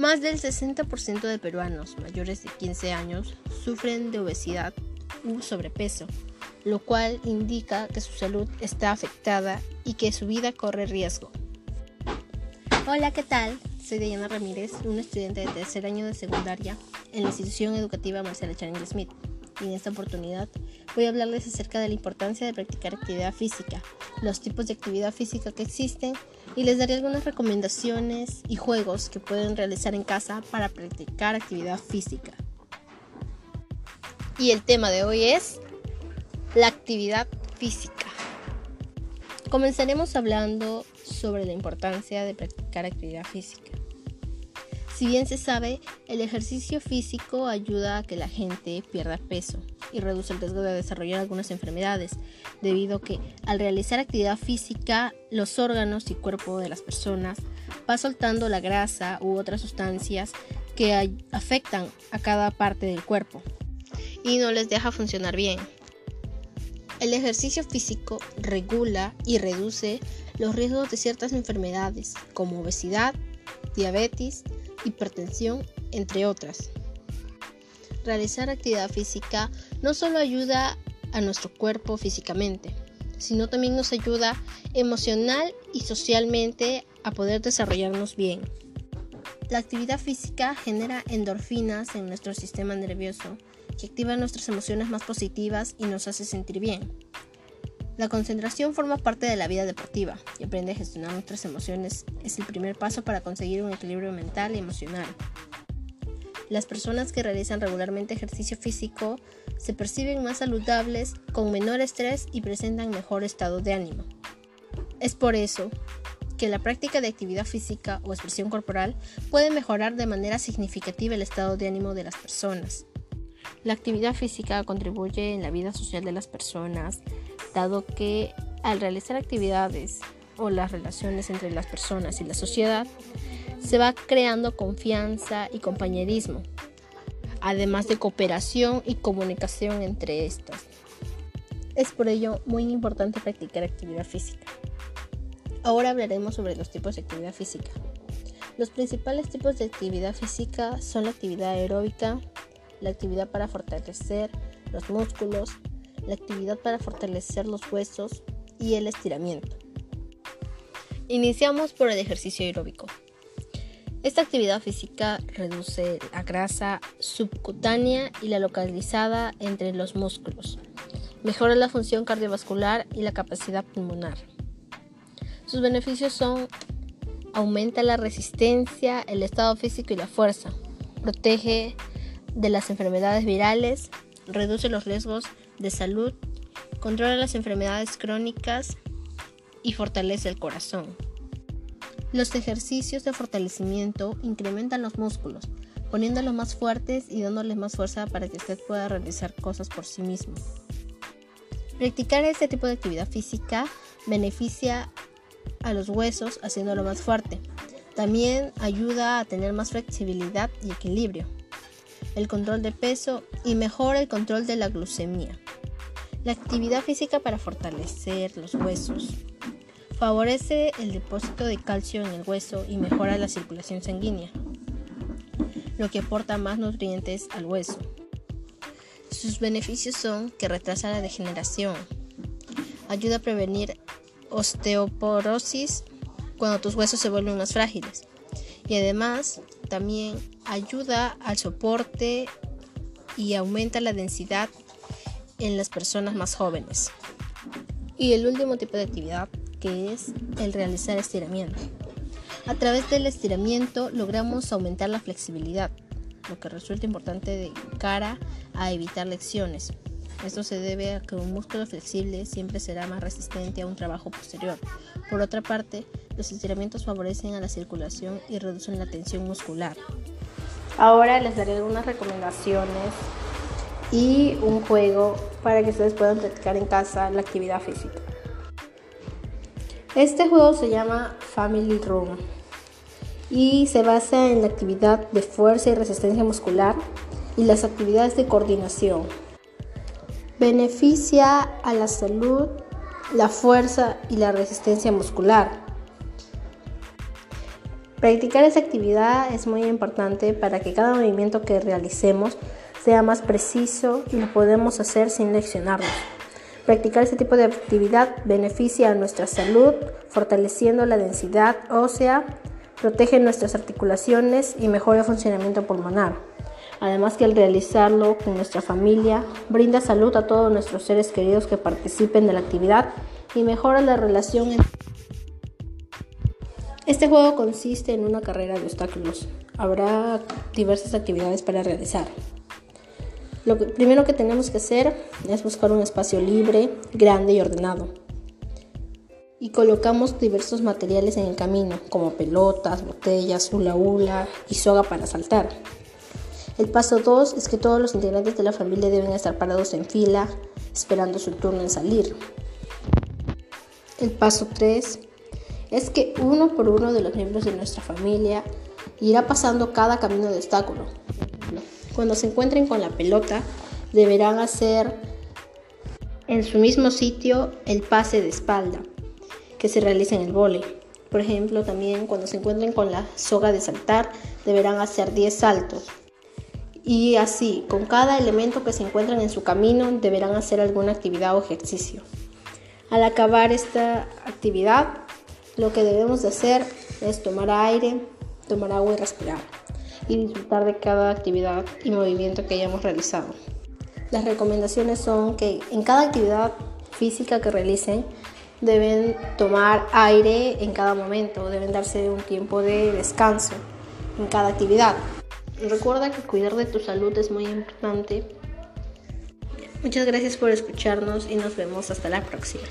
Más del 60% de peruanos mayores de 15 años sufren de obesidad u sobrepeso, lo cual indica que su salud está afectada y que su vida corre riesgo. Hola, ¿qué tal? Soy Diana Ramírez, una estudiante de tercer año de secundaria en la institución educativa Marcela Charing Smith. Y en esta oportunidad voy a hablarles acerca de la importancia de practicar actividad física, los tipos de actividad física que existen y les daré algunas recomendaciones y juegos que pueden realizar en casa para practicar actividad física. Y el tema de hoy es la actividad física. Comenzaremos hablando sobre la importancia de practicar actividad física. Si bien se sabe, el ejercicio físico ayuda a que la gente pierda peso y reduce el riesgo de desarrollar algunas enfermedades, debido a que al realizar actividad física, los órganos y cuerpo de las personas va soltando la grasa u otras sustancias que afectan a cada parte del cuerpo y no les deja funcionar bien. El ejercicio físico regula y reduce los riesgos de ciertas enfermedades como obesidad, diabetes, hipertensión, entre otras. Realizar actividad física no solo ayuda a nuestro cuerpo físicamente, sino también nos ayuda emocional y socialmente a poder desarrollarnos bien. La actividad física genera endorfinas en nuestro sistema nervioso que activa nuestras emociones más positivas y nos hace sentir bien. La concentración forma parte de la vida deportiva y aprender a gestionar nuestras emociones es el primer paso para conseguir un equilibrio mental y emocional. Las personas que realizan regularmente ejercicio físico se perciben más saludables, con menor estrés y presentan mejor estado de ánimo. Es por eso que la práctica de actividad física o expresión corporal puede mejorar de manera significativa el estado de ánimo de las personas. La actividad física contribuye en la vida social de las personas, dado que al realizar actividades o las relaciones entre las personas y la sociedad, se va creando confianza y compañerismo, además de cooperación y comunicación entre estas. Es por ello muy importante practicar actividad física. Ahora hablaremos sobre los tipos de actividad física. Los principales tipos de actividad física son la actividad aeróbica, la actividad para fortalecer los músculos, la actividad para fortalecer los huesos y el estiramiento. Iniciamos por el ejercicio aeróbico. Esta actividad física reduce la grasa subcutánea y la localizada entre los músculos. Mejora la función cardiovascular y la capacidad pulmonar. Sus beneficios son aumenta la resistencia, el estado físico y la fuerza. Protege de las enfermedades virales, reduce los riesgos de salud, controla las enfermedades crónicas y fortalece el corazón. Los ejercicios de fortalecimiento incrementan los músculos, poniéndolos más fuertes y dándoles más fuerza para que usted pueda realizar cosas por sí mismo. Practicar este tipo de actividad física beneficia a los huesos haciéndolo más fuerte. También ayuda a tener más flexibilidad y equilibrio el control de peso y mejora el control de la glucemia. La actividad física para fortalecer los huesos. Favorece el depósito de calcio en el hueso y mejora la circulación sanguínea, lo que aporta más nutrientes al hueso. Sus beneficios son que retrasa la degeneración, ayuda a prevenir osteoporosis cuando tus huesos se vuelven más frágiles y además también ayuda al soporte y aumenta la densidad en las personas más jóvenes. Y el último tipo de actividad que es el realizar estiramiento. A través del estiramiento logramos aumentar la flexibilidad, lo que resulta importante de cara a evitar lecciones. Esto se debe a que un músculo flexible siempre será más resistente a un trabajo posterior. Por otra parte, los estiramientos favorecen a la circulación y reducen la tensión muscular. Ahora les daré algunas recomendaciones y un juego para que ustedes puedan practicar en casa la actividad física. Este juego se llama Family Room y se basa en la actividad de fuerza y resistencia muscular y las actividades de coordinación. Beneficia a la salud, la fuerza y la resistencia muscular. Practicar esa actividad es muy importante para que cada movimiento que realicemos sea más preciso y lo podemos hacer sin leccionarnos. Practicar este tipo de actividad beneficia a nuestra salud, fortaleciendo la densidad ósea, protege nuestras articulaciones y mejora el funcionamiento pulmonar. Además que al realizarlo con nuestra familia, brinda salud a todos nuestros seres queridos que participen de la actividad y mejora la relación entre este juego consiste en una carrera de obstáculos. Habrá diversas actividades para realizar. Lo primero que tenemos que hacer es buscar un espacio libre, grande y ordenado. Y colocamos diversos materiales en el camino, como pelotas, botellas, hula hula y soga para saltar. El paso 2 es que todos los integrantes de la familia deben estar parados en fila, esperando su turno en salir. El paso 3 es que uno por uno de los miembros de nuestra familia irá pasando cada camino de obstáculo. Cuando se encuentren con la pelota, deberán hacer en su mismo sitio el pase de espalda que se realiza en el vole. Por ejemplo, también cuando se encuentren con la soga de saltar, deberán hacer 10 saltos. Y así, con cada elemento que se encuentran en su camino, deberán hacer alguna actividad o ejercicio. Al acabar esta actividad, lo que debemos de hacer es tomar aire, tomar agua y respirar y disfrutar de cada actividad y movimiento que hayamos realizado. Las recomendaciones son que en cada actividad física que realicen deben tomar aire en cada momento, deben darse un tiempo de descanso en cada actividad. Recuerda que cuidar de tu salud es muy importante. Muchas gracias por escucharnos y nos vemos hasta la próxima.